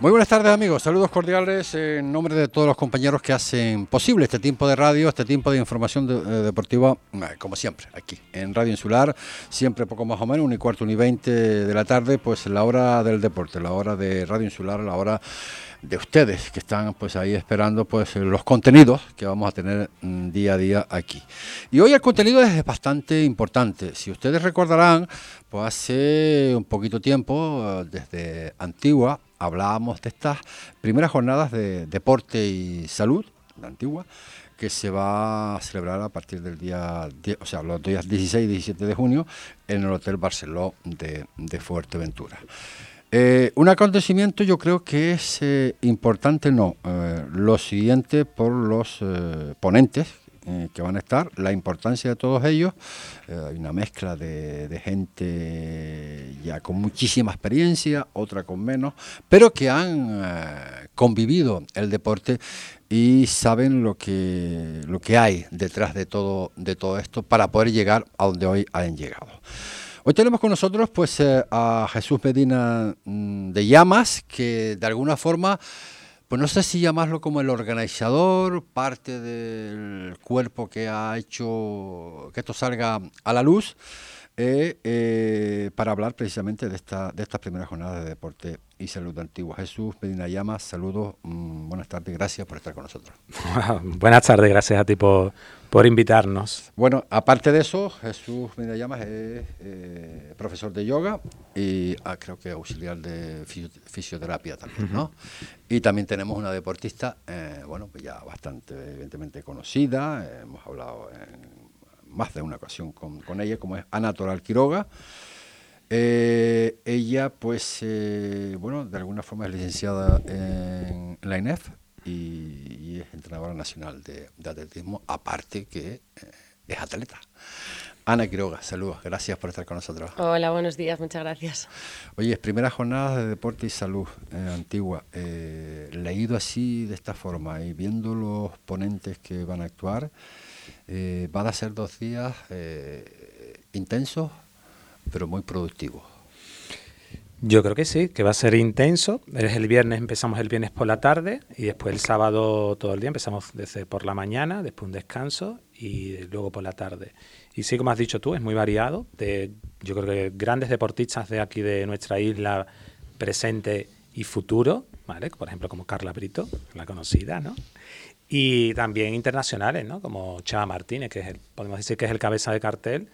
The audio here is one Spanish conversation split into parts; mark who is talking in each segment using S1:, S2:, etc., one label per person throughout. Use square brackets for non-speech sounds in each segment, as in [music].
S1: Muy buenas tardes amigos, saludos cordiales en nombre de todos los compañeros que hacen posible este tiempo de radio, este tiempo de información eh, deportiva, eh, como siempre, aquí en Radio Insular, siempre poco más o menos, un y cuarto, un y veinte de la tarde, pues la hora del deporte, la hora de Radio Insular, la hora de ustedes que están pues ahí esperando pues los contenidos que vamos a tener mm, día a día aquí. Y hoy el contenido es bastante importante. Si ustedes recordarán, pues hace un poquito tiempo, desde Antigua, hablábamos de estas primeras jornadas de deporte y salud de Antigua que se va a celebrar a partir del día, o sea, los días 16 y 17 de junio en el Hotel Barceló de, de Fuerteventura. Eh, un acontecimiento yo creo que es eh, importante, no, eh, lo siguiente por los ponentes que van a estar, la importancia de todos ellos, hay una mezcla de, gente ya con muchísima experiencia, otra con menos, pero que han convivido el deporte y saben lo que, lo que hay detrás de todo, de todo esto para poder llegar a donde hoy han llegado. Hoy tenemos con nosotros pues eh, a Jesús Medina mm, de Llamas, que de alguna forma, pues no sé si llamarlo como el organizador, parte del cuerpo que ha hecho que esto salga a la luz, eh, eh, para hablar precisamente de esta de estas primeras jornadas de deporte y salud antigua. Jesús Medina Llamas, saludos, mm, buenas tardes, gracias por estar con nosotros. [laughs]
S2: buenas tardes, gracias a ti por, por invitarnos.
S1: Bueno, aparte de eso, Jesús Medina Llamas es eh, profesor de yoga y ah, creo que auxiliar de fisioterapia también, ¿no? Y también tenemos una deportista, eh, bueno, ya bastante evidentemente conocida, hemos hablado en más de una ocasión con, con ella, como es Ana Toral Quiroga. Eh, ella, pues, bueno, de alguna forma es licenciada en la INEF y, es entrenadora nacional de, atletismo, aparte que eh, es atleta. Ana Quiroga, saludos, gracias por estar con nosotros.
S3: Hola, buenos días, muchas gracias.
S1: Oye, es primera jornada de deporte y salud antigua. leído así, de esta forma, y viendo los ponentes que van a actuar, van a ser dos días intensos, pero muy productivo.
S2: Yo creo que sí, que va a ser intenso. Es el viernes, empezamos el viernes por la tarde y después el sábado todo el día. Empezamos desde por la mañana, después un descanso y luego por la tarde. Y sí, como has dicho tú, es muy variado. De, yo creo que grandes deportistas de aquí de nuestra isla, presente y futuro, ¿vale? Por ejemplo, como Carla Brito, la conocida, ¿no? Y también internacionales, ¿no? Como Chava Martínez, que es podemos decir que es el cabeza de cartel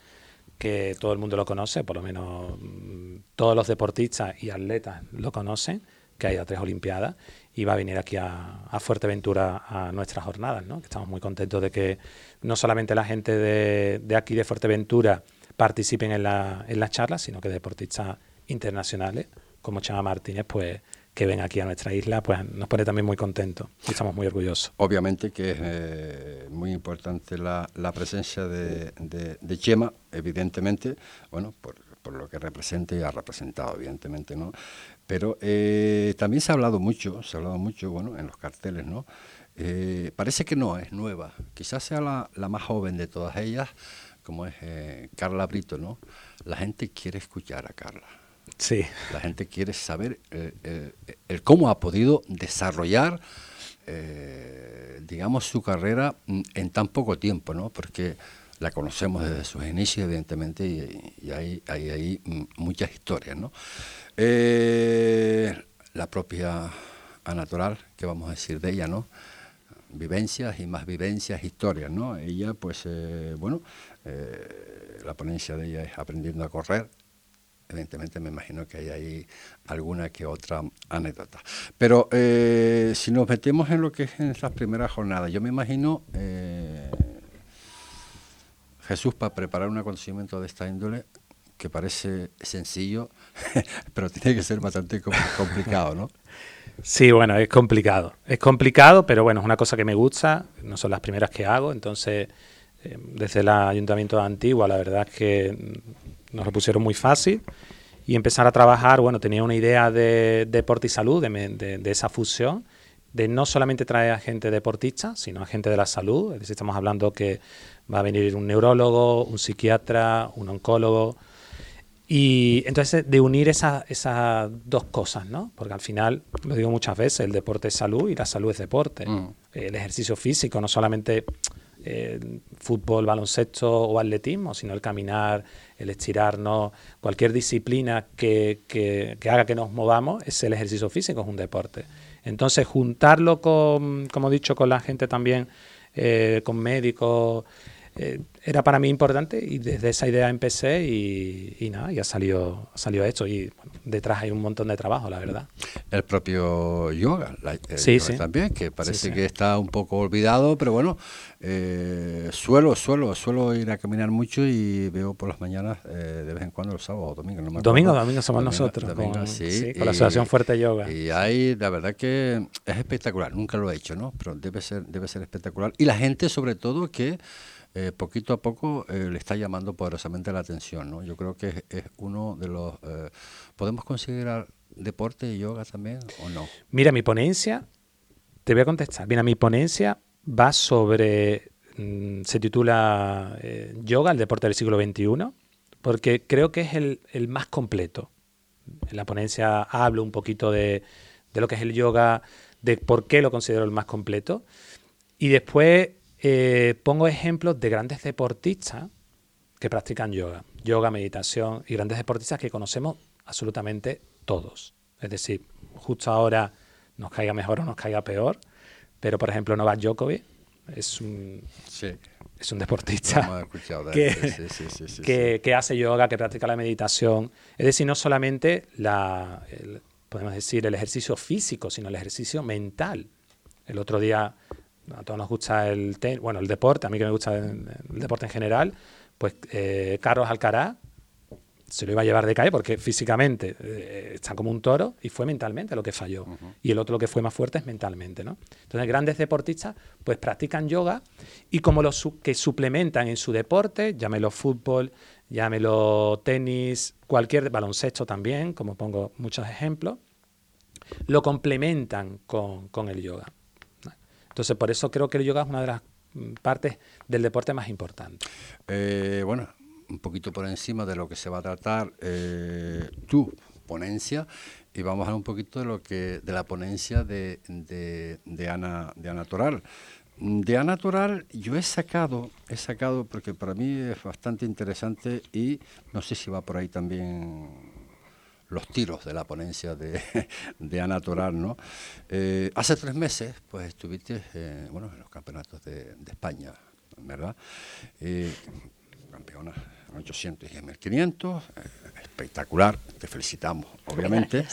S2: que todo el mundo lo conoce, por lo menos mm, todos los deportistas y atletas lo conocen, que hay a tres Olimpiadas, y va a venir aquí a, Fuerteventura a nuestras jornadas, ¿no? Estamos muy contentos de que no solamente la gente de, aquí de Fuerteventura participen en, la, en las charlas, sino que deportistas internacionales como Chama Martínez, pues que ven aquí a nuestra isla, pues nos pone también muy contentos y estamos muy orgullosos.
S1: Obviamente que es eh, muy importante la, presencia de, Chema, evidentemente, bueno, por, lo que representa y ha representado, evidentemente, ¿no? Pero eh, también se ha hablado mucho, se ha hablado mucho, bueno, en los carteles, ¿no? Eh, parece que no, es nueva, quizás sea la, la más joven de todas ellas, como es Carla Brito, ¿no? La gente quiere escuchar a Carla
S2: Sí.
S1: La gente quiere saber eh, eh, el cómo ha podido desarrollar, eh, digamos, su carrera mm, en tan poco tiempo, ¿no? Porque la conocemos desde sus inicios, evidentemente, y, hay, hay, mm, muchas historias, ¿no? la propia Anatoral, que vamos a decir de ella, ¿no? Vivencias y más vivencias, historias, ¿no? Ella, pues, bueno, la ponencia de ella es aprendiendo a correr, evidentemente me imagino que hay ahí alguna que otra anécdota. Pero eh, si nos metemos en lo que es en estas primeras jornadas, yo me imagino, eh, Jesús, para preparar un acontecimiento de esta índole, que parece sencillo, [laughs] pero tiene que ser bastante complicado, ¿no?
S2: Sí, bueno, es complicado. Es complicado, pero bueno, es una cosa que me gusta, no son las primeras que hago, entonces eh, desde el Ayuntamiento de Antigua la verdad es que nos lo pusieron muy fácil y empezar a trabajar, bueno, tenía una idea de, deporte y salud, de, esa fusión, de no solamente traer a gente deportista, sino a gente de la salud, es decir, estamos hablando que va a venir un neurólogo, un psiquiatra, un oncólogo, Y entonces de unir esas, esas dos cosas, ¿no? Porque al final, lo digo muchas veces, el deporte es salud y la salud es deporte.
S1: Mm.
S2: El ejercicio físico, no solamente fútbol, baloncesto o atletismo, sino el caminar, el estirarnos, cualquier disciplina que, que, que haga que nos movamos, es el ejercicio físico, es un deporte. Entonces juntarlo con, como he dicho, con la gente también, eh, con médicos, eh, era para mí importante y desde esa idea empecé y, y nada, ya salió, salió esto y bueno, detrás hay un montón de trabajo, la verdad.
S1: El propio yoga, la- el
S2: Sí,
S1: yoga
S2: sí.
S1: también, que parece
S2: Sí,
S1: que está un poco olvidado, pero bueno, eh, suelo, suelo, suelo ir a caminar mucho y veo por las mañanas eh, de vez en cuando los sábados o domingos. No me.
S2: Domingo, domingo somos
S1: Domingo,
S2: nosotros,
S1: domingo,
S2: con,
S1: sí,
S2: sí, con la
S1: y-
S2: Asociación Fuerte Yoga.
S1: Y hay, la verdad que es espectacular, nunca lo he hecho, ¿no? Pero debe ser, debe ser espectacular. Y la gente, sobre todo, que eh, poquito a poco eh, le está llamando poderosamente la atención, ¿no? Yo creo que es, uno de los... eh, ¿Podemos considerar deporte y yoga también o no?
S2: Mira, mi ponencia, te voy a contestar. Mira, mi ponencia va sobre, mm, se titula Yoga, el deporte del siglo XXI, porque creo que es el, el más completo. En la ponencia hablo un poquito de, de lo que es el yoga, de por qué lo considero el más completo. Y después eh, pongo ejemplos de grandes deportistas que practican yoga, yoga, meditación y grandes deportistas que conocemos absolutamente todos. Es decir, justo ahora nos caiga mejor o nos caiga peor, pero por ejemplo Novak Djokovic es un,
S1: Sí.
S2: es un deportista que,
S1: sí, sí,
S2: que, que hace yoga, que practica la meditación. Es decir, no solamente la, el- podemos decir el ejercicio físico, sino el ejercicio mental. El otro día, a todos nos gusta el ten- bueno, el deporte, a mí que me gusta el, el deporte en general, pues eh, Carlos Alcaraz se lo iba a llevar de calle porque físicamente eh, está como un toro y fue mentalmente lo que falló. Y el otro lo que fue más fuerte es mentalmente, ¿no? Entonces, grandes deportistas pues practican yoga y como los su- que suplementan en su deporte, llámelo fútbol, llámelo tenis, cualquier baloncesto también, como pongo muchos ejemplos, lo complementan con, con el yoga. Entonces, por eso creo que el yoga es una de las mm, partes del deporte más importantes.
S1: Eh, bueno, un poquito por encima de lo que se va a tratar eh, tu ponencia y vamos a hablar un poquito de lo que de la ponencia de, de, de Ana de Ana Toral. De Ana Toral yo he sacado, he sacado porque para mí es bastante interesante y no sé si va por ahí también los tiros de la ponencia de, [laughs] de Ana Toral, ¿no? Eh, hace tres meses, pues estuviste, eh, bueno, en los campeonatos de, de España, ¿verdad? Eh, campeona en 800 y en 1500, eh, espectacular, te felicitamos, obviamente.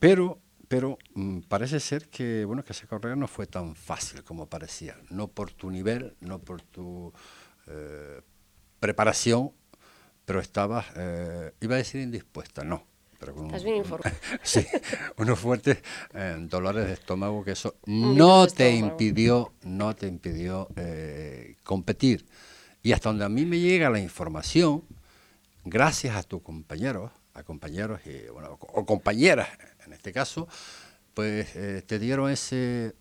S1: Pero pero mm, parece ser que bueno que esa carrera no fue tan fácil como parecía, no por tu nivel, no por tu eh, preparación, pero estabas, eh, iba a decir indispuesta, no. Pero con
S3: Estás bien informado. [laughs]
S1: sí, unos fuertes eh, dolores de estómago que eso no te
S3: estómago.
S1: impidió, no te impidió eh, competir. Y hasta donde a mí me llega la información, gracias a tus compañeros, a compañeros y, bueno, o compañeras en este caso, pues eh, te dieron ese,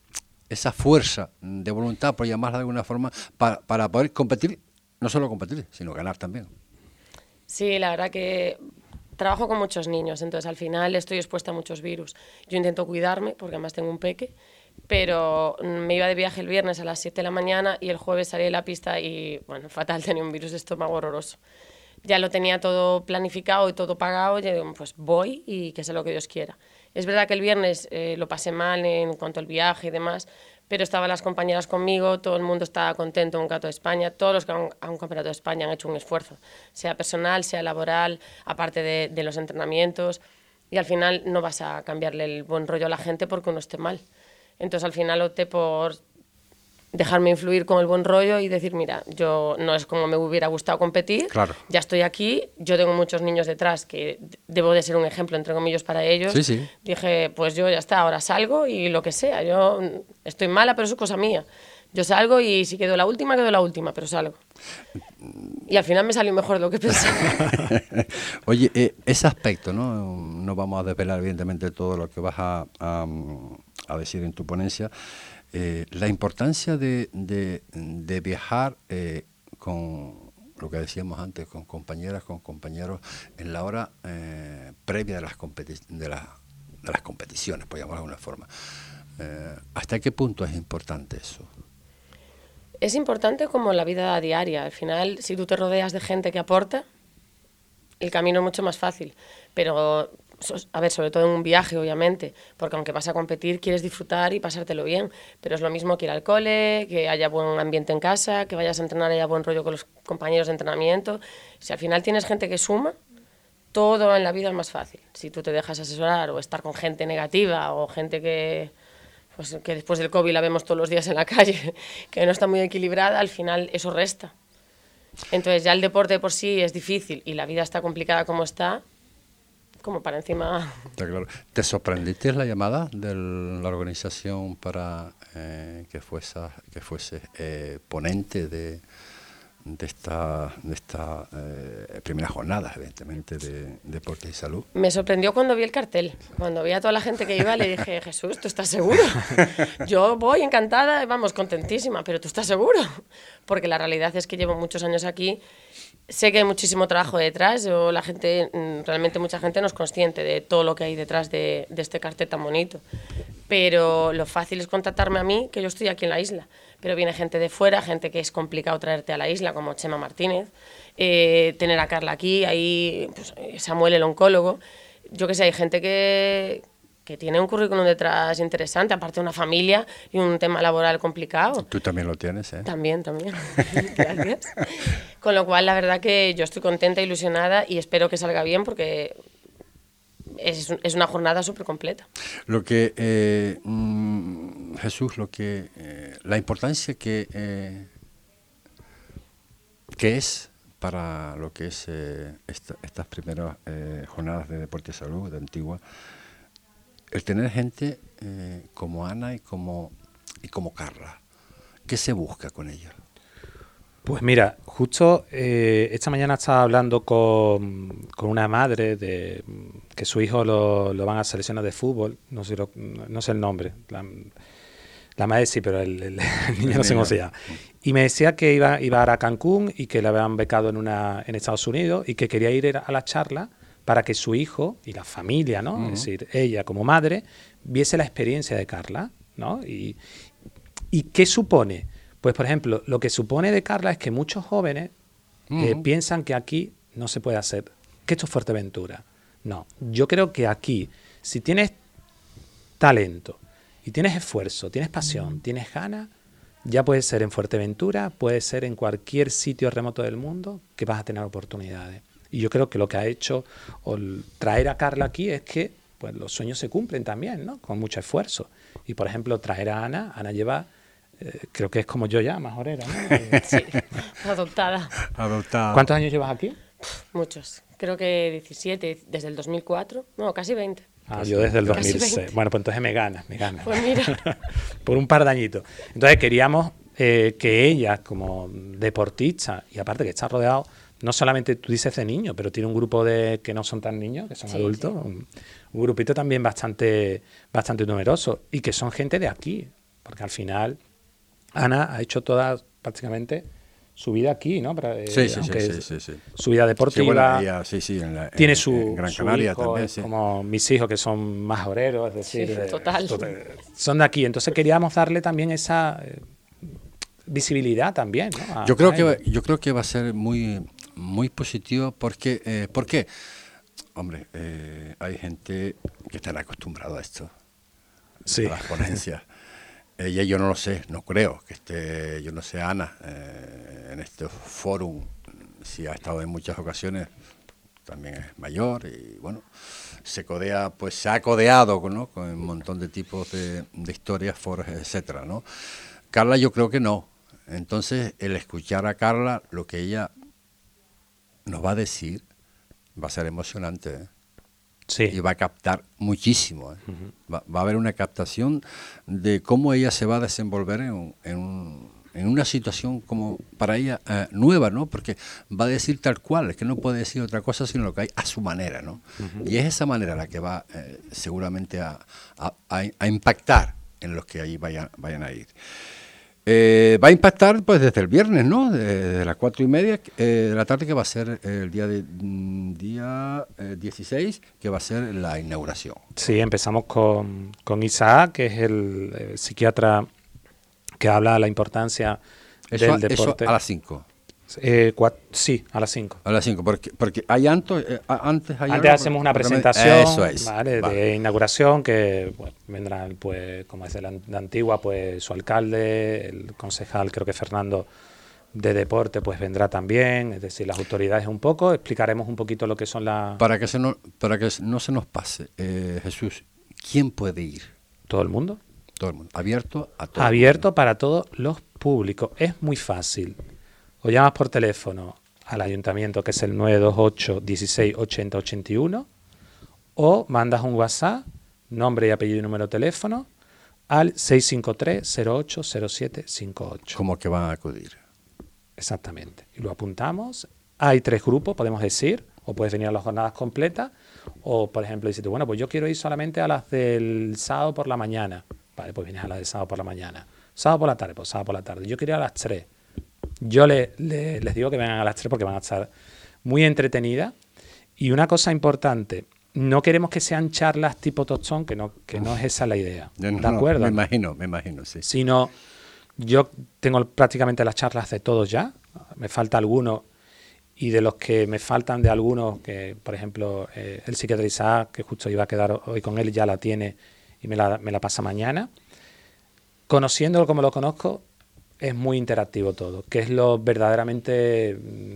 S1: esa fuerza de voluntad, por llamarla de alguna forma, para, para poder competir, no solo competir, sino ganar también.
S3: Sí, la verdad que trabajo con muchos niños, entonces al final estoy expuesta a muchos virus. Yo intento cuidarme, porque además tengo un peque, pero me iba de viaje el viernes a las 7 de la mañana y el jueves salí de la pista y, bueno, fatal, [laughs] tenía un virus de estómago horroroso. Ya lo tenía todo planificado y todo pagado, y pues voy y que sea lo que Dios quiera. Es verdad que el viernes eh, lo pasé mal en cuanto al viaje y demás, pero estaban las compañeras conmigo, todo el mundo estaba contento en un campeonato de España, todos los que han a un campeonato de España han hecho un esfuerzo, sea personal, sea laboral, aparte de, de los entrenamientos, y al final no vas a cambiarle el buen rollo a la gente porque uno esté mal. Entonces al final opté por dejarme influir con el buen rollo y decir, mira, yo no es como me hubiera gustado competir,
S1: Claro.
S3: ya estoy aquí, yo tengo muchos niños detrás que debo de ser un ejemplo, entre comillas, para ellos.
S1: Sí, sí.
S3: Dije, pues yo ya está, ahora salgo y lo que sea, yo estoy mala, pero eso es cosa mía. Yo salgo y si quedo la última, quedo la última, pero salgo. Y al final me salió mejor de lo que pensaba. [laughs]
S1: Oye, eh, ese aspecto, ¿no? No vamos a desvelar, evidentemente, todo lo que vas a, a, a decir en tu ponencia. Eh, la importancia de, de- de viajar eh, con, lo que decíamos antes, con compañeras, con compañeros, en la hora eh, previa de las, de, las competiciones, por llamarlo de alguna forma. ¿Hasta qué punto es importante eso?
S3: Es importante como la vida diaria. Al final, si tú te rodeas de gente que aporta, el camino es mucho más fácil. Pero, a ver, sobre todo en un viaje, obviamente, porque aunque vas a competir, quieres disfrutar y pasártelo bien. Pero es lo mismo que ir al cole, que haya buen ambiente en casa, que vayas a entrenar, haya buen rollo con los compañeros de entrenamiento. Si al final tienes gente que suma, todo en la vida es más fácil. Si tú te dejas asesorar o estar con gente negativa o gente que pues que después del COVID la vemos todos los días en la calle, [laughs] que no está muy equilibrada, al final eso resta. Entonces ya el deporte por sí es difícil y la vida está complicada como está, como para encima...
S1: claro. ¿Te sorprendiste la llamada de la organización para eh, que fuese, que fuese eh, ponente de, de esta, de esta eh, primera jornada, evidentemente, de deporte y salud.
S3: Me sorprendió cuando vi el cartel. Cuando vi a toda la gente que iba, le dije, [laughs] Jesús, ¿tú estás seguro? Yo voy encantada, vamos, contentísima, pero ¿tú estás seguro? Porque la realidad es que llevo muchos años aquí. Sé que hay muchísimo trabajo detrás, o la gente, mm, realmente mucha gente no es consciente de todo lo que hay detrás de, este cartel tan bonito. Pero lo fácil es contactarme a mí, que yo estoy aquí en la isla. Pero viene gente de fuera, gente que es complicado traerte a la isla, como Chema Martínez, eh, tener a Carla aquí, ahí pues, Samuel el oncólogo, yo que sé, hay gente que, que tiene un currículum detrás interesante, aparte de una familia y un tema laboral complicado.
S1: Tú también lo tienes, ¿eh?
S3: También, también. [laughs] [laughs] Gracias. Con lo cual, la verdad que yo estoy contenta, ilusionada y espero que salga bien porque es, es una jornada súper completa.
S1: Lo que, eh, mm, Jesús, lo que, eh, la importancia que, eh, que es para lo que es estas primeras jornadas de deporte y salud de Antigua, el tener gente como Ana y como, y como Carla. ¿Qué se busca con ella?
S2: Pues mira, justo eh, esta mañana estaba hablando con, una madre de que su hijo lo, van a seleccionar de fútbol, no sé, no sé el nombre, la, madre sí, pero [laughs] el, niño no sé cómo se llama. Y me decía que iba, iba a, a Cancún y que le habían becado en, una, en Estados Unidos y que quería ir a la charla para que su hijo y la familia, ¿no? Es decir, ella como madre, viese la experiencia de Carla, ¿no? Y, y qué supone pues, por ejemplo, lo que supone de Carla es que muchos jóvenes eh, piensan que aquí no se puede hacer, que esto es Fuerteventura. No, yo creo que aquí, si tienes talento y tienes esfuerzo, tienes pasión, tienes ganas, ya puede ser en Fuerteventura, puede ser en cualquier sitio remoto del mundo que vas a tener oportunidades. Y yo creo que lo que ha hecho traer a Carla aquí es que pues, los sueños se cumplen también, ¿no? Con mucho esfuerzo. Y por ejemplo, traer a Ana, Ana lleva eh, creo que es como yo ya, más orera. ¿no? [laughs]
S3: sí, [laughs] adoptada.
S1: adoptada.
S2: ¿Cuántos años llevas aquí?
S3: Muchos. Creo que 17, desde el 2004. No, casi 20.
S2: Ah, yo desde el 2006. Bueno, pues entonces me ganas, me ganas.
S3: Pues mira. [laughs]
S2: Por un par de añitos. Entonces queríamos eh, que ella, como deportista, y aparte que está rodeado, no solamente tú dices de niños, pero tiene un grupo de que no son tan niños, que son adultos, Un, un, grupito también bastante, bastante numeroso, y que son gente de aquí, porque al final Ana ha hecho toda, prácticamente, su vida aquí, ¿no?
S1: Para, eh, sí, sí, sí, sí,
S2: Su vida deportiva.
S1: Sí, sí, en
S2: tiene su, Gran Canaria también, como mis hijos que son más obreros, es decir,
S3: total.
S2: son de aquí. Entonces queríamos darle también esa eh, visibilidad también. ¿no?
S1: yo creo que yo creo que va a ser muy muy positivo porque eh, ¿por qué? Hombre, eh, hay gente que está acostumbrada a esto,
S2: sí.
S1: a las ponencias. [laughs] Ella yo no lo sé, no creo que esté, yo no sé, Ana, eh, en este fórum, si ha estado en muchas ocasiones, también es mayor y bueno, se codea, pues se ha codeado ¿no? con un montón de tipos de, historias, foros, etcétera, ¿no? Carla yo creo que no. Entonces, el escuchar a Carla, lo que ella nos va a decir, va a ser emocionante. ¿eh? y va a captar muchísimo. ¿eh? va, a haber una captación de cómo ella se va a desenvolver en, en, una situación como para ella eh, nueva, ¿no? Porque va a decir tal cual, es que no puede decir otra cosa sino lo que hay a su manera, ¿no? Y es esa manera la que va seguramente a, a, impactar en los que ahí vayan, vayan a ir. Eh, va a impactar pues desde el viernes, ¿no? Desde las cuatro y media eh, de la tarde, que va a ser el día de mm, día 16, que va a ser la inauguración.
S2: Sí, empezamos con, con Isaac, que es el, psiquiatra que habla de la importancia del deporte.
S1: Eso a las 5.
S2: Eh, sí, a las 5.
S1: A las 5, porque, porque hay antes, eh, antes,
S2: antes hacemos una presentación de inauguración que vendrán, pues, como es de la, antigua, pues su alcalde, el concejal, creo que Fernando de deporte, pues vendrá también, es decir, las autoridades un poco, explicaremos un poquito lo que son las...
S1: Para que, se no, para que no se nos pase, eh, Jesús, ¿quién puede ir?
S2: Todo el mundo.
S1: Todo el mundo. Abierto a todo.
S2: Abierto para todos los públicos. Es muy fácil o llamas por teléfono al ayuntamiento, que es el 928 16 80 81, o mandas un WhatsApp, nombre y apellido y número de teléfono, al 653 08 58.
S1: ¿Cómo que van a acudir?
S2: Exactamente. Y lo apuntamos. Hay tres grupos, podemos decir, o puedes venir a las jornadas completas, o por ejemplo, dices, bueno, pues yo quiero ir solamente a las del sábado por la mañana. Vale, pues vienes a las del sábado por la mañana. Sábado por la tarde, pues sábado por la tarde. Yo quiero ir a las tres yo les digo que vengan a las tres porque van a estar muy entretenidas. Y una cosa importante, no queremos que sean charlas tipo tostón, que no, que no es esa la idea. ¿De acuerdo?
S1: me imagino, me imagino, sí.
S2: Sino, yo tengo prácticamente las charlas de todos ya, me falta alguno, y de los que me faltan de algunos, que por ejemplo eh, el psiquiatra Isaac, que justo iba a quedar hoy con él, ya la tiene y me la, me la pasa mañana. Conociéndolo como lo conozco, es muy interactivo todo, que es lo verdaderamente mm,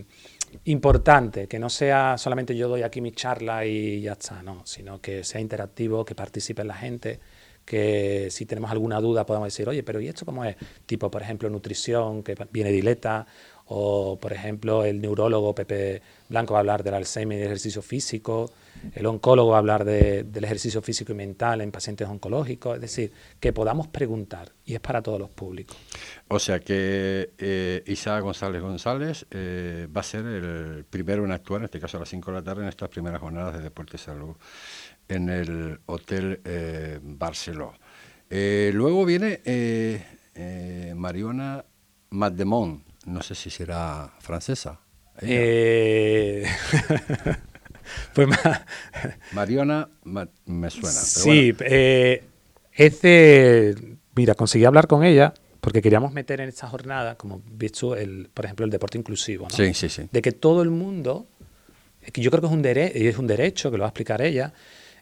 S2: importante, que no sea solamente yo doy aquí mi charla y ya está, no, sino que sea interactivo, que participe la gente, que si tenemos alguna duda podamos decir, oye, pero ¿y esto cómo es? Tipo, por ejemplo, nutrición, que viene dileta, o por ejemplo, el neurólogo Pepe Blanco va a hablar del Alzheimer y del ejercicio físico, el oncólogo va a hablar del ejercicio físico y mental en pacientes oncológicos, es decir, que podamos preguntar y es para todos los públicos.
S1: O sea que eh, Isaac González González eh, va a ser el primero en actuar, en este caso a las 5 de la tarde, en estas primeras jornadas de Deporte y Salud en el Hotel eh, Barceló. Eh, luego viene Mariona Maddemont, no sé si será francesa. [laughs]
S2: Pues
S1: Mariona me suena.
S2: sí, eh, Mira, conseguí hablar con ella porque queríamos meter en esta jornada, como visto, el, por ejemplo, el deporte inclusivo. ¿no?
S1: Sí, sí, sí.
S2: De que todo el mundo, que yo creo que es un, es un derecho, que lo va a explicar ella,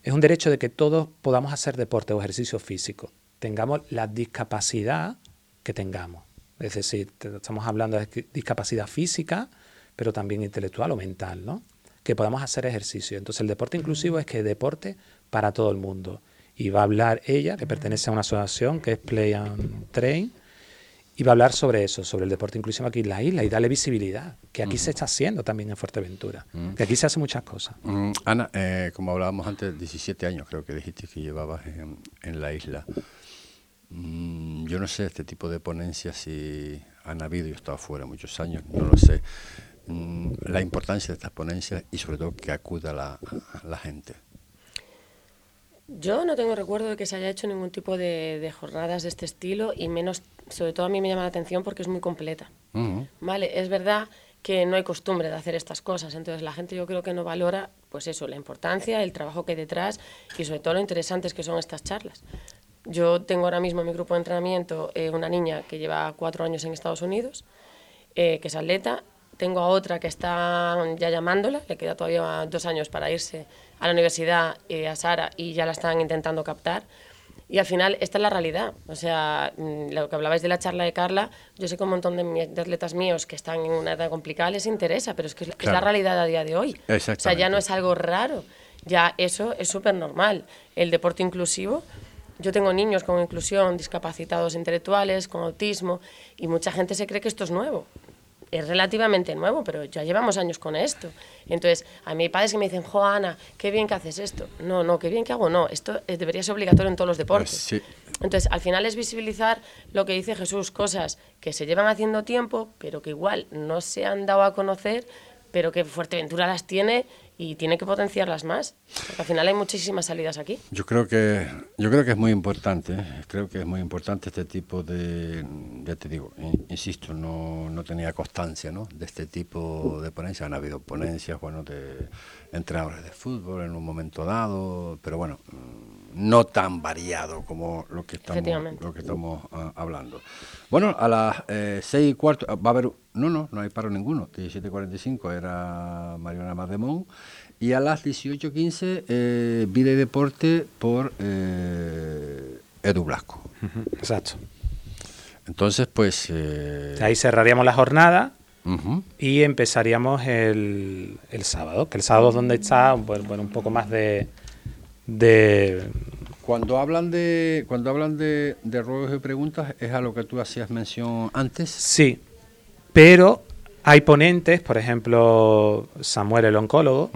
S2: es un derecho de que todos podamos hacer deporte o ejercicio físico, tengamos la discapacidad que tengamos. Es decir, estamos hablando de discapacidad física, pero también intelectual o mental, ¿no? que podamos hacer ejercicio. Entonces el deporte inclusivo es que deporte para todo el mundo. Y va a hablar ella, que pertenece a una asociación que es Play and Train, y va a hablar sobre eso, sobre el deporte inclusivo aquí en la isla y darle visibilidad, que aquí se está haciendo también en Fuerteventura, que aquí se hacen muchas cosas.
S1: Ana, eh, como hablábamos antes, 17 años creo que dijiste que llevabas en, la isla. Mm, yo no sé este tipo de ponencias si han habido, yo he estado fuera muchos años, no lo sé. Mm, la importancia de estas ponencias y sobre todo que acuda la, la gente.
S3: Yo no tengo recuerdo de que se haya hecho ningún tipo de, jornadas de este estilo y menos, sobre todo a mí me llama la atención porque es muy completa. Vale, es verdad que no hay costumbre de hacer estas cosas, entonces la gente yo creo que no valora, pues eso, la importancia, el trabajo que hay detrás y sobre todo lo interesantes que son estas charlas. Yo tengo ahora mismo en mi grupo de entrenamiento eh, una niña que lleva cuatro años en Estados Unidos, eh, que es atleta, tengo a otra que está ya llamándola, le queda todavía dos años para irse a la universidad, eh, a Sara, y ya la están intentando captar. Y al final, esta es la realidad. O sea, mm, lo que hablabais de la charla de Carla, yo sé que un montón de, atletas míos que están en una edad complicada les interesa, pero es que es, la realidad a día de hoy. O sea, ya no es algo raro, ya eso es súper normal. El deporte inclusivo, yo tengo niños con inclusión, discapacitados intelectuales, con autismo, y mucha gente se cree que esto es nuevo es relativamente nuevo, pero ya llevamos años con esto. Entonces, a mi padres que me dicen, Joana, qué bien que haces esto. No, no, qué bien que hago, no. Esto debería ser obligatorio en todos los deportes. Pues Entonces, al final es visibilizar lo que dice Jesús, cosas que se llevan haciendo tiempo, pero que igual no se han dado a conocer, pero que Fuerteventura las tiene y tiene que potenciarlas más, porque al final hay muchísimas salidas aquí.
S1: Yo creo que yo creo que es muy importante, creo que es muy importante este tipo de, ya te digo, insisto, no, no tenía constancia, ¿no? De este tipo de ponencias, han habido ponencias, bueno, de entrenadores de fútbol en un momento dado, pero bueno, no tan variado como lo que estamos, lo que estamos ah, hablando. Bueno, a las eh, seis y cuarto va a haber, no, no, no hay paro ninguno, 17.45 era Mariana Mademón y a las 18.15 eh, Vida y Deporte por eh, Edu Blasco.
S2: Exacto.
S1: Entonces, pues...
S2: Eh, Ahí cerraríamos la jornada y empezaríamos el, el, sábado, que el sábado es donde está bueno, un poco más de de
S1: cuando hablan de cuando hablan de, de ruegos y preguntas es a lo que tú hacías mención antes
S2: sí. Pero hay ponentes por ejemplo Samuel el oncólogo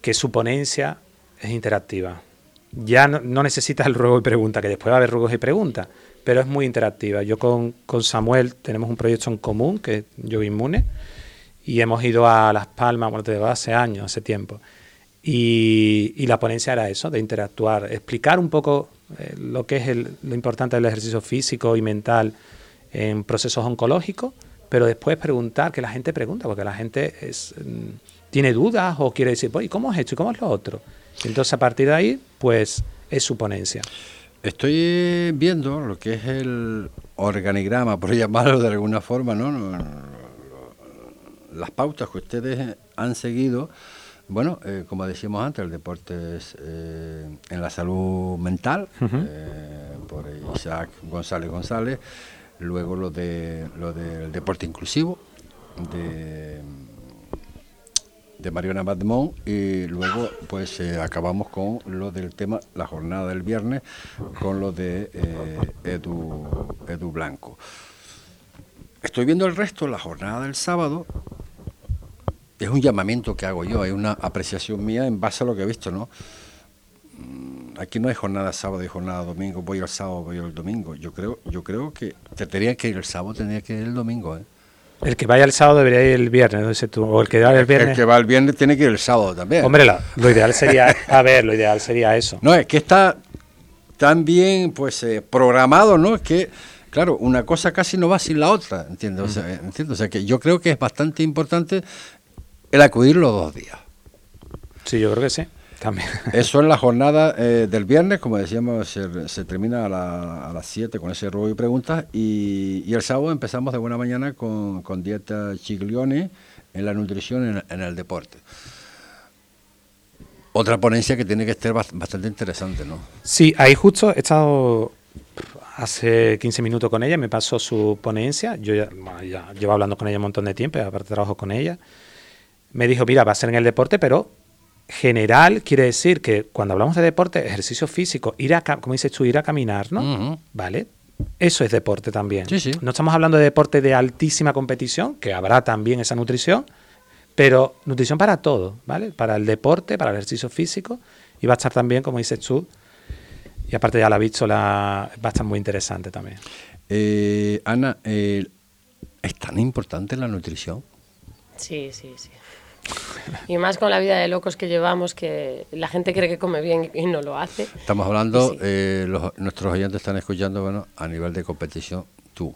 S2: que su ponencia es interactiva. Ya no, necesitas el ruego y pregunta que después va a haber ruegos y preguntas pero es muy interactiva. Yo con, con Samuel tenemos un proyecto en común que es Yo Inmune y hemos ido a Las Palmas bueno hace años hace tiempo y, la ponencia era eso, de interactuar, explicar un poco eh, lo que es lo importante del ejercicio físico y mental en procesos oncológicos, pero después preguntar, que la gente pregunta, porque la gente es, mm, tiene dudas o quiere decir, ¿y cómo es esto y cómo es lo otro? Entonces a partir de ahí, pues es su ponencia.
S1: Estoy viendo lo que es el organigrama, por llamarlo de alguna forma, ¿no? Las pautas que ustedes han seguido bueno, eh, como decíamos antes, el deporte es eh, en la salud mental, eh, por Isaac González González, luego lo, de, lo del deporte inclusivo, de, de Mariana Badmont, y luego pues acabamos con lo del tema, la jornada del viernes, con lo de Edu, Edu Blanco. Estoy viendo el resto, la jornada del sábado, es un llamamiento que hago yo, es una apreciación mía en base a lo que he visto, ¿no? Mm, aquí no hay jornada sábado y jornada domingo, voy al sábado, voy al domingo. Yo creo, yo creo que te tenía que ir el sábado, tenía que ir el domingo, ¿eh?
S2: El que vaya el sábado debería ir el viernes, no sé tú. O el que va el viernes.
S1: El que va el viernes tiene que ir el sábado también.
S2: Hombre, lo, ideal [laughs] sería, a ver, lo ideal sería eso.
S1: No, es que está tan bien pues eh, programado, ¿no? Es que, claro, una cosa casi no va sin la otra, ¿entiendes? O sea, ¿entiendes? O sea, que yo creo que es bastante importante el acudir los dos días.
S2: Sí, yo creo que sí. También. [laughs]
S1: Eso en la jornada eh, del viernes, como decíamos, se, termina a, las 7 con ese ruego y preguntas. Y, el sábado empezamos de buena mañana con, dieta Chiglione en la nutrición en, el deporte. Otra ponencia que tiene que estar bastante interesante, ¿no?
S2: Sí, ahí justo he estado hace 15 minutos con ella, me pasó su ponencia. Yo ya, ya llevo hablando con ella un montón de tiempo, aparte trabajo con ella me dijo, mira, va a ser en el deporte, pero general quiere decir que cuando hablamos de deporte, ejercicio físico, ir a, como dices tú, ir a caminar, ¿no? ¿Vale? Eso es deporte también.
S1: Sí, sí.
S2: No estamos hablando de deporte de altísima competición, que habrá también esa nutrición, pero nutrición para todo, ¿vale? Para el deporte, para el ejercicio físico, y va a estar también, como dices tú, y aparte ya la he visto, la, va a estar muy interesante también.
S1: Eh, Ana, eh, ¿es tan importante la nutrición?
S3: Sí, sí, sí. Y más con la vida de locos que llevamos, que la gente cree que come bien y no lo hace.
S1: Estamos hablando, eh, nuestros oyentes están escuchando, bueno, a nivel de competición, tú.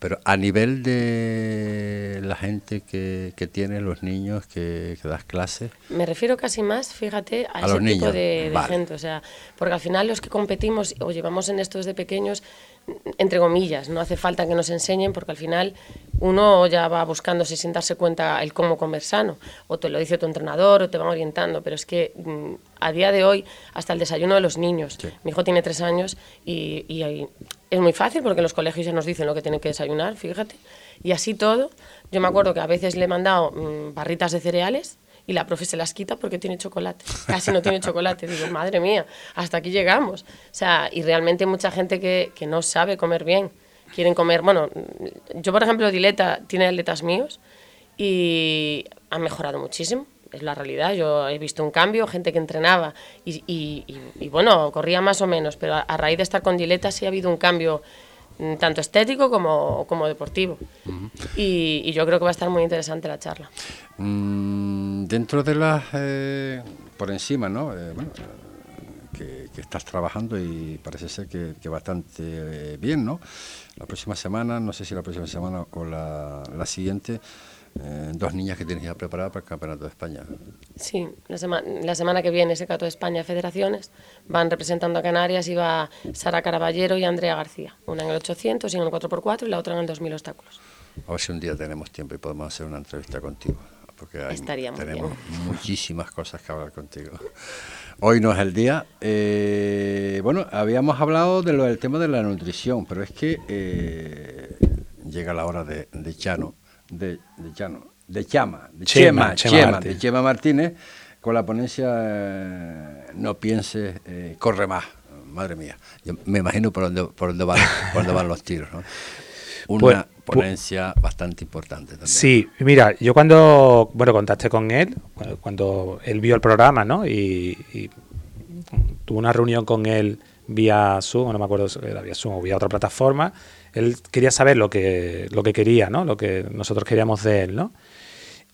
S1: Pero a nivel de la gente que, que tiene, los niños que, das clases.
S3: Me refiero casi más, fíjate, a, ese tipo de, gente. O sea, porque al final los que competimos o llevamos en estos de pequeños, entre comillas, no hace falta que nos enseñen porque al final uno ya va buscándose sin darse cuenta el cómo comer sano, o te lo dice tu entrenador o te van orientando, pero es que mm, a día de hoy hasta el desayuno de los niños, mi hijo tiene tres años y, y es muy fácil porque en los colegios ya nos dicen lo que tienen que desayunar, fíjate, y así todo, yo me acuerdo que a veces le he mandado mm, barritas de cereales y la profe se las quita porque tiene chocolate. Casi no tiene chocolate. Digo, madre mía, hasta aquí llegamos. O sea, y realmente mucha gente que, que no sabe comer bien. Quieren comer, bueno, yo por ejemplo, Dileta tiene atletas míos y ha mejorado muchísimo. Es la realidad. Yo he visto un cambio, gente que entrenaba y, y, bueno, corría más o menos, pero a, raíz de estar con Dileta sí ha habido un cambio tanto estético como, como deportivo. y, y yo creo que va a estar muy interesante la charla.
S1: Mm, dentro de las, eh, por encima, ¿no? Eh, bueno, que, que estás trabajando y parece ser que, que bastante eh, bien, ¿no? La próxima semana, no sé si la próxima semana o la, la siguiente, eh, dos niñas que tienes ya preparadas para el Campeonato de España.
S3: Sí, la, sema- la semana que viene ese Cato de España Federaciones van representando a Canarias y va Sara Caraballero y Andrea García, una en el 800 y en el 4x4 y la otra en el 2000 obstáculos.
S1: A ver si un día tenemos tiempo y podemos hacer una entrevista contigo. Porque hay- tenemos
S3: bien. [laughs]
S1: muchísimas cosas que hablar contigo. Hoy no es el día. Eh, bueno, habíamos hablado de lo del tema de la nutrición, pero es que eh, llega la hora de, de Chano, de, de Chano, de Chama, de
S2: Chema,
S1: Chema,
S2: Chema
S1: Chema,
S2: Martínez.
S1: de Chema Martínez, con la ponencia eh, No pienses, eh, corre más. Madre mía, yo me imagino por dónde, por dónde, van, por dónde van los tiros. ¿no? Una
S2: Pues- pues-
S1: ponencia bastante importante también.
S2: Sí, mira, yo cuando, bueno, contacté con él, cu- cuando él vio el programa, ¿no? Y, y tuve una reunión con él vía Zoom, no me acuerdo si era vía Zoom o vía otra plataforma, él quería saber lo que, lo que quería, ¿no? Lo que nosotros queríamos de él, ¿no?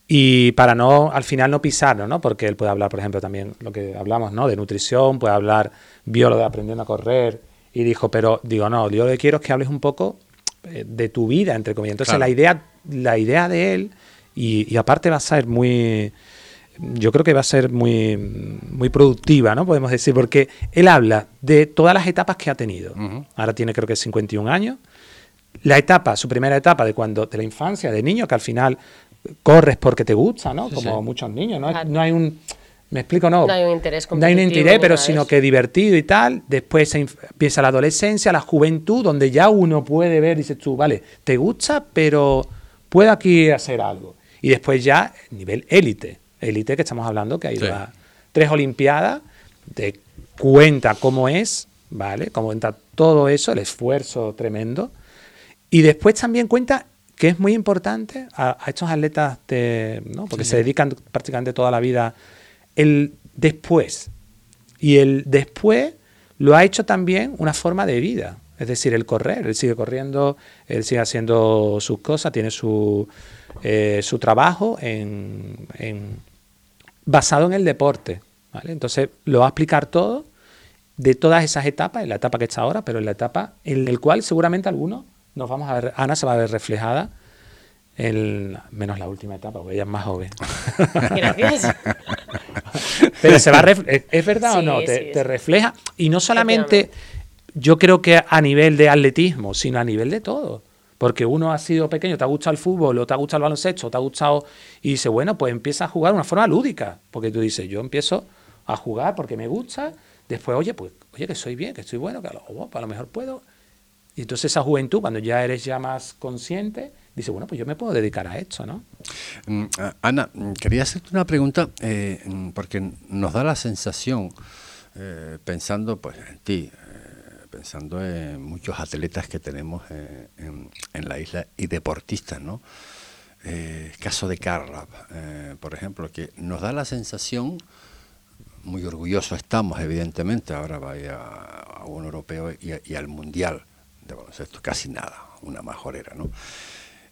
S2: Y para no, al final no pisarlo, ¿no? Porque él puede hablar, por ejemplo, también lo que hablamos, ¿no? De nutrición, puede hablar, lo de aprendiendo a correr, y dijo, pero digo, no, yo lo que quiero es que hables un poco eh, de tu vida, entre comillas. Entonces
S1: Claro.
S2: la idea, la idea de él, y, y aparte va a ser muy, yo creo que va a ser muy, muy productiva, ¿no? Podemos decir, porque él habla de todas las etapas que ha tenido. Ahora tiene creo que 51 años. La etapa, su primera etapa de cuando, de la infancia, de niño, que al final corres porque te gusta, ¿no? Como
S1: sí.
S2: muchos niños, ¿no?
S3: Claro.
S2: No hay un, me explico, no.
S3: No hay un interés
S2: No hay un interés, pero sino que divertido y tal. Después se empieza la adolescencia, la juventud, donde ya uno puede ver, dices tú, vale, te gusta, pero puedo aquí hacer algo. Y después ya nivel élite, élite que estamos hablando, que ha ido
S1: Sí.
S2: a tres Olimpiadas, te cuenta cómo es, ¿vale? Cómo cuenta todo eso, el esfuerzo tremendo. Y después también cuenta que es muy importante a, a estos atletas, de, ¿no? porque se dedican prácticamente toda la vida, el después. Y el después lo ha hecho también una forma de vida. Es decir, el correr. Él sigue corriendo, él sigue haciendo sus cosas, tiene su, eh, su trabajo en, en- basado en el deporte. ¿vale? Entonces lo va a explicar todo de todas esas etapas, en la etapa que está ahora, pero en la etapa en la cual seguramente algunos nos vamos a ver, Ana se va a ver reflejada, en, menos la última etapa, porque ella es más joven. [laughs]
S3: Gracias.
S2: Pero se va a ¿es, verdad o no? Te,
S3: sí,
S2: te
S3: sí.
S2: refleja. Y no solamente, yo creo que a nivel de atletismo, sino a nivel de todo. Porque uno ha sido pequeño, te ha gustado el fútbol, o te ha gustado el baloncesto, o te ha gustado. Y dice, bueno, pues empieza a jugar de una forma lúdica. Porque tú dices, yo empiezo a jugar porque me gusta. Después, oye, pues, oye, que soy bien, que estoy bueno, que a lo, oh, a lo mejor puedo. Y entonces esa juventud, cuando ya eres ya más consciente, dice, bueno, pues yo me puedo dedicar a esto, ¿no?
S1: Mm, Ana, quería hacerte una pregunta eh, porque nos da la sensación, eh, pensando pues en ti, eh, pensando en muchos atletas que tenemos en, en la isla y deportistas, ¿no? Caso de Carla, por ejemplo, que nos da la sensación, muy orgullosos estamos, evidentemente, ahora va a un europeo y al mundial de baloncesto, casi nada, una majorera, ¿no?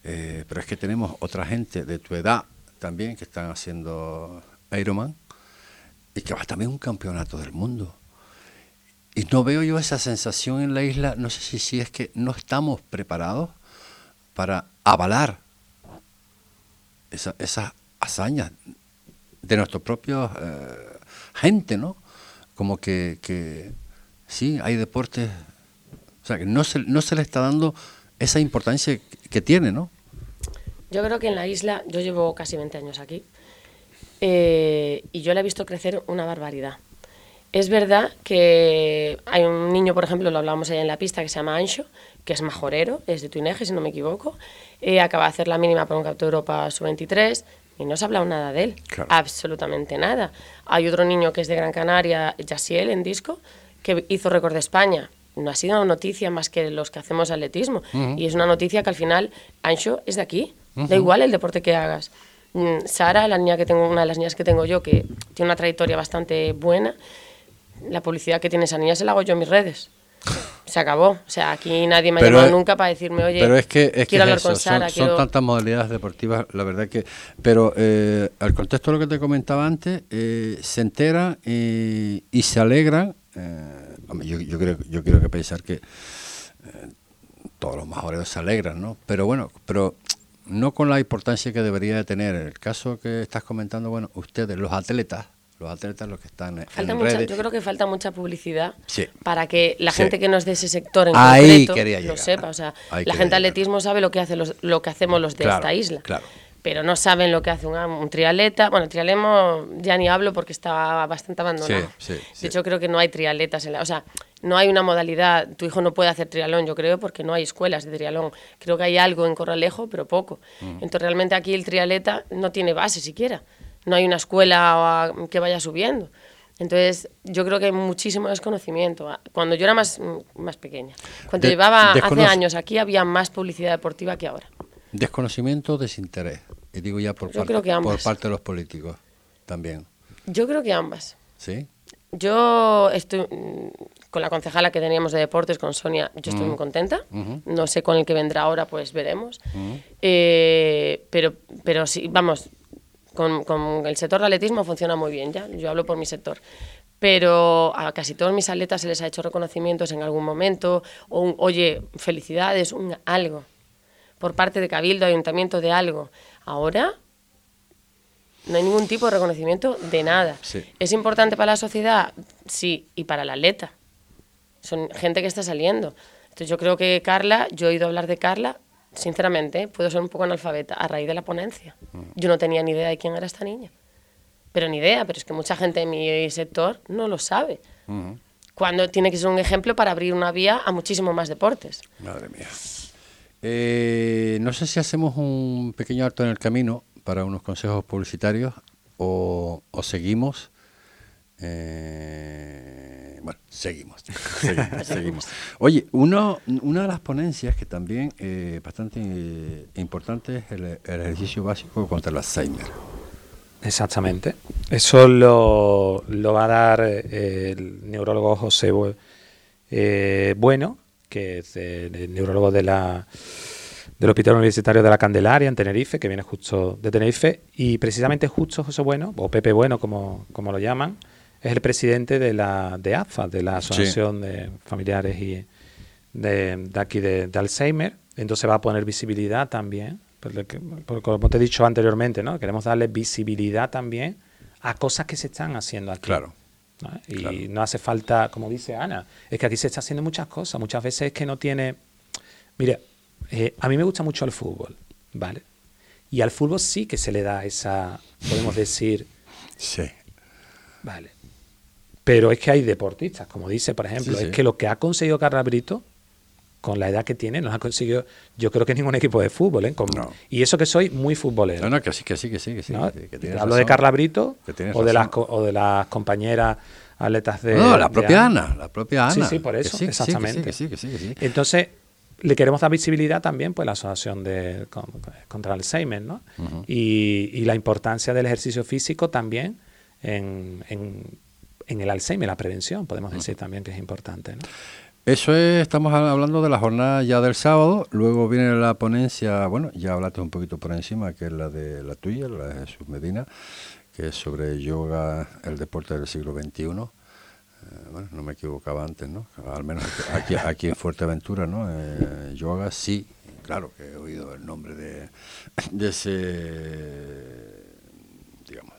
S1: Eh, pero es que tenemos otra gente de tu edad también que están haciendo Ironman y que va también un campeonato del mundo. Y no veo yo esa sensación en la isla, no sé si, si es que no estamos preparados para avalar esa- esas hazañas de nuestros propios eh, gente, ¿no? Como que sí, hay deportes, o sea, que no se, no se le está dando esa importancia que, tiene, ¿no?
S3: Yo creo que en la isla, yo llevo casi 20 años aquí, eh, y yo la he visto crecer una barbaridad. Es verdad que hay un niño, por ejemplo, lo hablábamos allá en la pista, que se llama Ancho, que es majorero, es de Tuineje, si no me equivoco. Eh, acaba de hacer la mínima para un de Europa sub-23 y no se ha hablado nada de él.
S1: Claro.
S3: Absolutamente nada. Hay otro niño que es de Gran Canaria, Yasiel, en disco, que hizo récord de España. No ha sido noticia más que los que hacemos atletismo. Y es una noticia que al final Ancho es de aquí. Da igual el deporte que hagas. Mm, Sara, la niña que tengo, una de las niñas que tengo yo, que tiene una trayectoria bastante buena, la publicidad que tiene esa niña se la hago yo en mis redes. Se acabó. O sea, aquí nadie me ha llamado nunca para decirme, oye,
S1: pero es que, quiero hablar con Sara. Son, tantas modalidades deportivas, la verdad que... Pero eh, al contexto de lo que te comentaba antes, eh, se enteran y, se alegran. Eh, yo, yo, creo, yo quiero que pensar que todos los mejores se alegran, ¿no? Pero bueno, pero no con la importancia que debería de tener. El caso que estás comentando, bueno, ustedes, los atletas, los atletas los que están en redes.
S3: Yo creo que falta mucha publicidad para que la gente que no es de ese sector en concreto lo sepa. O sea, la gente de atletismo sabe lo que hace los, lo que hacemos los de esta isla. Pero no saben lo que hace un, trialeta. Bueno, trialemo ya ni hablo porque está bastante abandonado. de hecho, creo que no hay trialetas. En la, o sea, no hay una modalidad. Tu hijo no puede hacer trialón, yo creo, porque no hay escuelas de trialón. Creo que hay algo en Corralejo, pero poco. Mm. Entonces, realmente aquí el trialeta no tiene base siquiera no hay una escuela que vaya subiendo. Entonces, yo creo que hay muchísimo desconocimiento. Cuando yo era más, más pequeña, cuando llevaba hace años aquí, había más publicidad deportiva que ahora.
S1: Desconocimiento o desinterés. Y digo ya por, parte, por parte de los políticos también.
S3: Yo creo que ambas.
S1: ¿Sí?
S3: Yo estoy con la concejala que teníamos de deportes, con Sonia, yo estoy muy contenta. No sé con el que vendrá ahora, pues veremos. Eh, pero, pero sí, vamos, con, el sector de atletismo funciona muy bien, ya, yo hablo por mi sector pero a casi todos mis atletas se les ha hecho reconocimientos en algún momento, o un, oye, felicidades, un algo, por parte de Cabildo, Ayuntamiento, de algo. Ahora no hay ningún tipo de reconocimiento de nada. ¿Es importante para la sociedad? Sí, y para el atleta. Son gente que está saliendo. Entonces yo creo que Carla, yo he oído hablar de Carla, sinceramente, puedo ser un poco analfabeta a raíz de la ponencia. Mm. Yo no tenía ni idea de quién era esta niña. Pero ni idea, pero es que mucha gente de mi sector no lo sabe. Mm. Cuando tiene que ser un ejemplo para abrir una vía a muchísimos más deportes.
S1: Madre mía. Eh, no sé si hacemos un pequeño alto en el camino para unos consejos publicitarios o, o seguimos. Eh, bueno, seguimos, seguimos, [laughs] Oye, uno, una de las ponencias que también es eh, bastante eh, importante es el, ejercicio básico contra el Alzheimer.
S2: Exactamente. Eso lo, va a dar eh, el neurólogo José Bueno, que es el, neurólogo de la, del Hospital Universitario de la Candelaria en Tenerife, que viene justo de Tenerife, y precisamente justo José Bueno, o Pepe Bueno como, como lo llaman, es el presidente de la de AFA, de la Asociación de Familiares y de, aquí de, Alzheimer. Entonces va a poner visibilidad también, porque, como te he dicho anteriormente, ¿no? queremos darle visibilidad también a cosas que se están haciendo aquí.
S1: Claro.
S2: Y no hace falta, como dice Ana, es que aquí se está haciendo muchas cosas. Muchas veces es que no tiene... Mire, eh, a mí me gusta mucho el fútbol, ¿vale? Y al fútbol sí que se le da esa, podemos decir...
S1: Sí.
S2: Vale. Pero es que hay deportistas, como dice, por ejemplo, es que lo que ha conseguido Carla Brito, con la edad que tiene, no ha conseguido, yo creo que ningún equipo de fútbol, ¿eh? Y eso que soy muy futbolero.
S1: No, no, que sí, que sí, que sí. Que sí
S2: Hablo de Carla Brito o de, las, o de las compañeras atletas de...
S1: No, la propia Ana. la propia Ana.
S2: Sí, sí, por eso, exactamente. Entonces, le queremos dar visibilidad también pues la asociación de contra el Alzheimer, ¿no? y, la importancia del ejercicio físico también en, en el Alzheimer, la prevención, podemos decir también que es importante. ¿no?
S1: Eso es, estamos hablando de la jornada ya del sábado, luego viene la ponencia, bueno, ya hablaste un poquito por encima, que es la de la tuya, la de Jesús Medina, que es sobre yoga, el deporte del siglo XXI. Eh, bueno, no me equivocaba antes, ¿no? Al menos aquí, aquí en Fuerteventura, ¿no? Eh, yoga sí, claro que he oído el nombre de, de ese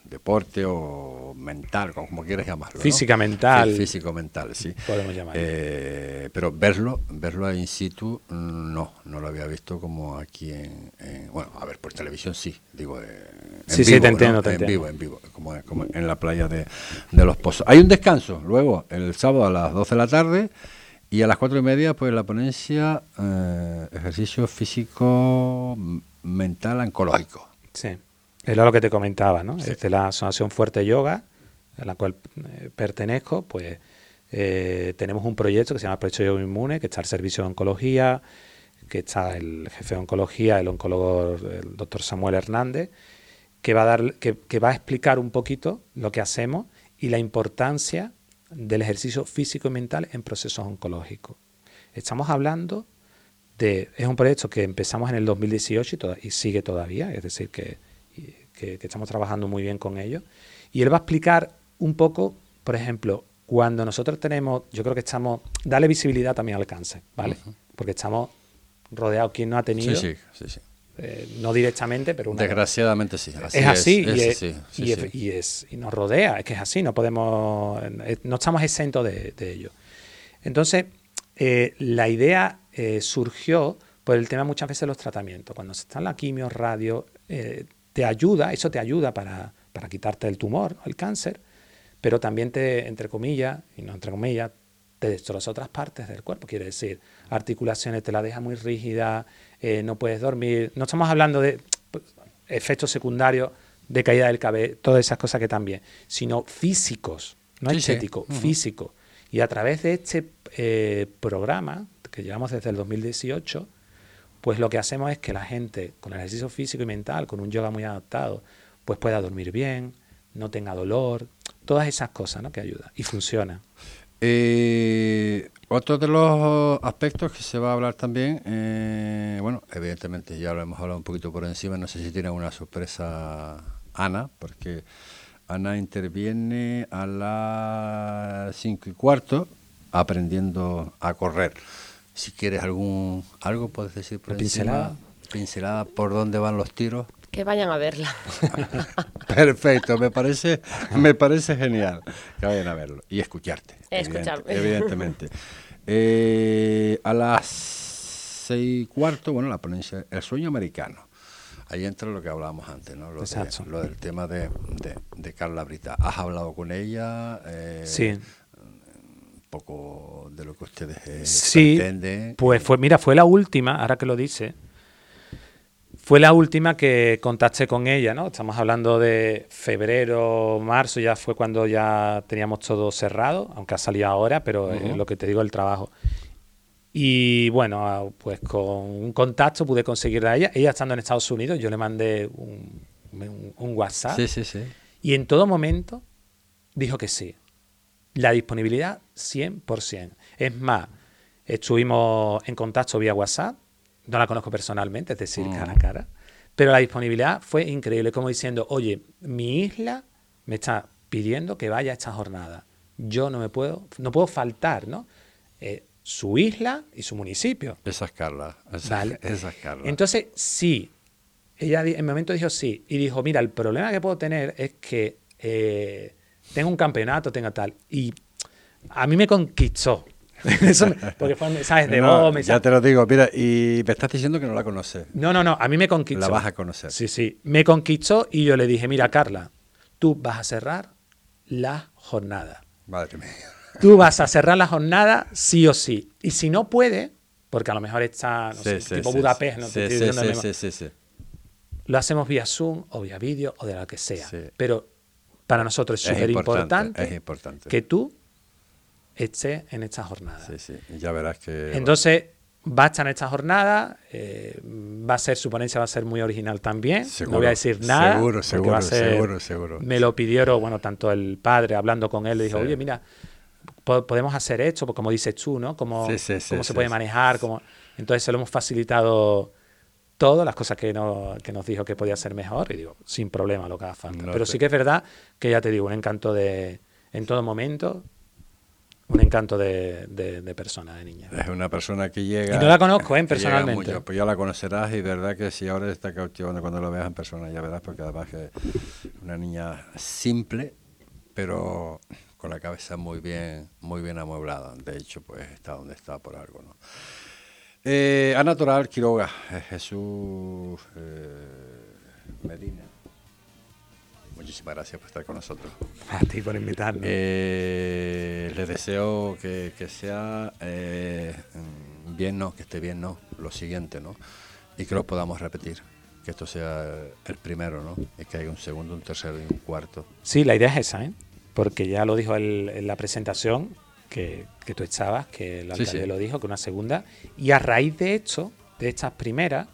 S1: deporte o mental, como quieras llamarlo.
S2: Física mental.
S1: físico mental, sí.
S2: Podemos llamarlo.
S1: Eh, pero verlo, verlo in situ, no, no lo había visto como aquí en, bueno, a ver, por televisión sí, digo, eh,
S2: en sí, vivo, sí, te entiendo, te
S1: en vivo, en vivo, como, como, en la playa de, de Los Pozos. Hay un descanso, luego, el sábado a las 12 de la tarde, y a las cuatro y media, pues la ponencia eh, ejercicio físico mental oncológico.
S2: Sí. Era lo que te comentaba, ¿no? Desde la Asociación Fuerte Yoga, a la cual eh, pertenezco, pues eh, tenemos un proyecto que se llama Proyecto Yoga Inmune, que está al servicio de oncología, que está el jefe de oncología, el oncólogo, el doctor Samuel Hernández, que va a dar, que, va a explicar un poquito lo que hacemos y la importancia del ejercicio físico y mental en procesos oncológicos. Estamos hablando de, es un proyecto que empezamos en el 2018 y, y sigue todavía, es decir, que, que, estamos trabajando muy bien con ellos. Y él va a explicar un poco, por ejemplo, cuando nosotros tenemos, yo creo que estamos, dale visibilidad también al cáncer, ¿vale? Porque estamos rodeados, ¿quién no ha tenido?
S1: Sí, sí, sí.
S2: Eh, no directamente, pero
S1: desgraciadamente sí.
S2: es así, y, es, y, nos rodea, es que es así, no podemos, eh, no estamos exentos de, ello. Entonces, eh, la idea surgió por el tema muchas veces de los tratamientos. Cuando se están la quimio, radio, te ayuda, eso te ayuda para, para quitarte el tumor, el cáncer, pero también te, entre comillas, y no entre comillas, te destroza otras partes del cuerpo. Quiere decir, articulaciones te la deja muy rígida, eh, no puedes dormir. No estamos hablando de pues, efectos secundarios de caída del cabello, todas esas cosas que también, sino físicos, no estéticos, físicos. Y a través de este eh, programa, que llevamos desde el 2018, pues lo que hacemos es que la gente con el ejercicio físico y mental, con un yoga muy adaptado, pues pueda dormir bien, no tenga dolor, todas esas cosas ¿no? que ayudan y funciona.
S1: Eh, otro de los aspectos que se va a hablar también, eh, bueno, evidentemente ya lo hemos hablado un poquito por encima, no sé si tiene una sorpresa Ana, porque Ana interviene a las cinco y cuarto aprendiendo a correr. Si quieres algún algo, puedes decir por
S2: pincelada.
S1: pincelada por dónde van los tiros.
S3: Que vayan a verla. [laughs]
S1: Perfecto, me parece, me parece genial que vayan a verlo y escucharte. evidentemente. Eh, a las seis y cuarto, bueno, la ponencia El sueño americano. Ahí entra lo que hablábamos antes, ¿no? Lo, lo del tema de, de, Carla Brita. ¿Has hablado con ella?
S2: Eh, sí.
S1: Un poco de lo que ustedes eh,
S2: sí, Pues fue, mira, fue la última, ahora que lo dice, fue la última que contacté con ella, ¿no? Estamos hablando de febrero, marzo, ya fue cuando ya teníamos todo cerrado, aunque ha salido ahora, pero es lo que te digo, el trabajo. Y bueno, ah, pues con un contacto pude conseguirla a ella. Ella estando en Estados Unidos, yo le mandé un, WhatsApp.
S1: Sí, sí, sí.
S2: Y en todo momento dijo que sí. La disponibilidad 100%. Es más, estuvimos en contacto vía WhatsApp no la conozco personalmente, es decir, cara a mm. cara, pero la disponibilidad fue increíble, como diciendo, oye, mi isla me está pidiendo que vaya a esta jornada. Yo no me puedo, no puedo faltar, ¿no? Eh, su isla y su municipio.
S1: Esa es Carla. [laughs]
S2: Entonces, sí, ella en el momento dijo sí, y dijo, mira, el problema que puedo tener es que eh, tengo un campeonato, tenga tal, y a mí me conquistó, [laughs] porque fue mensajes de voz.
S1: Ya te lo digo, mira, y me estás diciendo que no la conoces.
S2: No, no, no, a mí me conquistó.
S1: La vas a conocer.
S2: Sí, sí, me conquistó y yo le dije, mira, Carla, tú vas a cerrar la jornada.
S1: Madre mía.
S2: Tú vas a cerrar la jornada sí o sí. Y si no puede, porque a lo mejor está, no sé, tipo Budapest, no
S1: te estoy diciendo sí, sí, sí,
S2: Lo hacemos vía Zoom o vía vídeo o de lo que sea. Pero para nosotros es súper importante,
S1: importante
S2: que tú esté en esta jornada.
S1: Sí, sí, ya verás que...
S2: Entonces, va a estar en esta jornada, eh, va a ser, su ponencia va a ser muy original también, no voy a decir nada.
S1: Seguro, seguro, seguro, seguro.
S2: Me lo pidieron, bueno, tanto el padre, hablando con él, le dijo, oye, mira, podemos hacer esto, pues como dices tú, ¿no? Cómo, cómo se puede manejar, cómo... Entonces se lo hemos facilitado todas las cosas que, no, que nos dijo que podía ser mejor, y digo, sin problema lo que haga falta. Pero sí que es verdad que ya te digo, un encanto de en todo momento, un encanto de, de, persona, de niña.
S1: Es una persona que llega...
S2: Y no la conozco, ¿eh? Personalmente.
S1: pues ya la conocerás y de verdad que si ahora está cautivando cuando lo veas en persona, ya verás, porque además que una niña simple, pero con la cabeza muy bien, muy bien amueblada. De hecho, pues está donde está por algo, ¿no? Eh, a Natural Quiroga, eh, Jesús eh, Medina muchísimas gracias por estar con nosotros.
S2: A ti por invitarnos.
S1: Eh, les deseo que, sea eh, bien, no, que esté bien, no, lo siguiente, ¿no? Y que lo podamos repetir, que esto sea el primero, ¿no? Y que haya un segundo, un tercero y un cuarto.
S2: Sí, la idea es esa, ¿eh? Porque ya lo dijo en la presentación que, tú estabas, que el alcalde lo dijo, que una segunda. Y a raíz de esto, de estas primeras,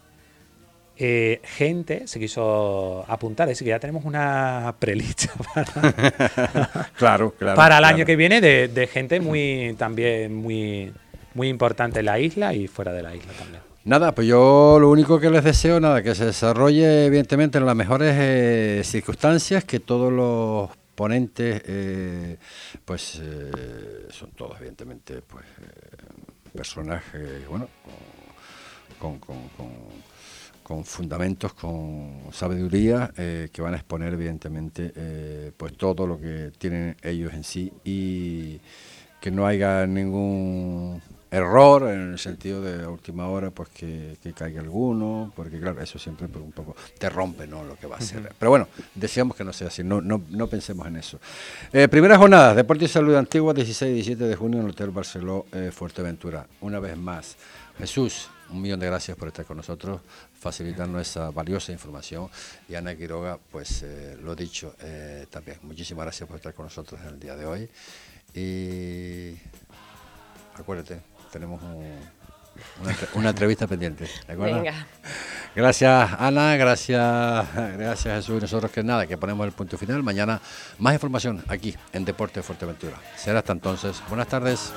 S2: eh, gente se quiso apuntar, es decir, que ya tenemos una prelista [laughs] para, [laughs]
S1: claro, claro,
S2: para el año que viene de, gente muy también muy, muy importante en la isla y fuera de la isla también.
S1: Nada, pues yo lo único que les deseo, nada, que se desarrolle evidentemente en las mejores eh, circunstancias, que todos los eh, pues son todos evidentemente pues personajes, bueno, con, con fundamentos, con sabiduría, eh, que van a exponer evidentemente eh, pues todo lo que tienen ellos en sí y que no haya ningún error en el sentido de a última hora pues que, caiga alguno, porque claro, eso siempre pues, un poco te rompe ¿no? lo que va a ser. Pero bueno, deseamos que no sea así, no, no, no pensemos en eso. Eh, primera jornada, Deporte y Salud Antigua, 16 y 17 de junio en el Hotel Barceló, Fuerteventura. Una vez más, Jesús, un millón de gracias por estar con nosotros, facilitarnos esa valiosa información. Y Ana Quiroga, pues eh, lo dicho eh, también, muchísimas gracias por estar con nosotros en el día de hoy. Y acuérdate, tenemos una, entrevista pendiente. Venga. Gracias Ana, gracias, gracias Jesús. Nosotros que nada, que ponemos el punto final. Mañana más información aquí en Deporte Fuerteventura. Será hasta entonces. Buenas tardes.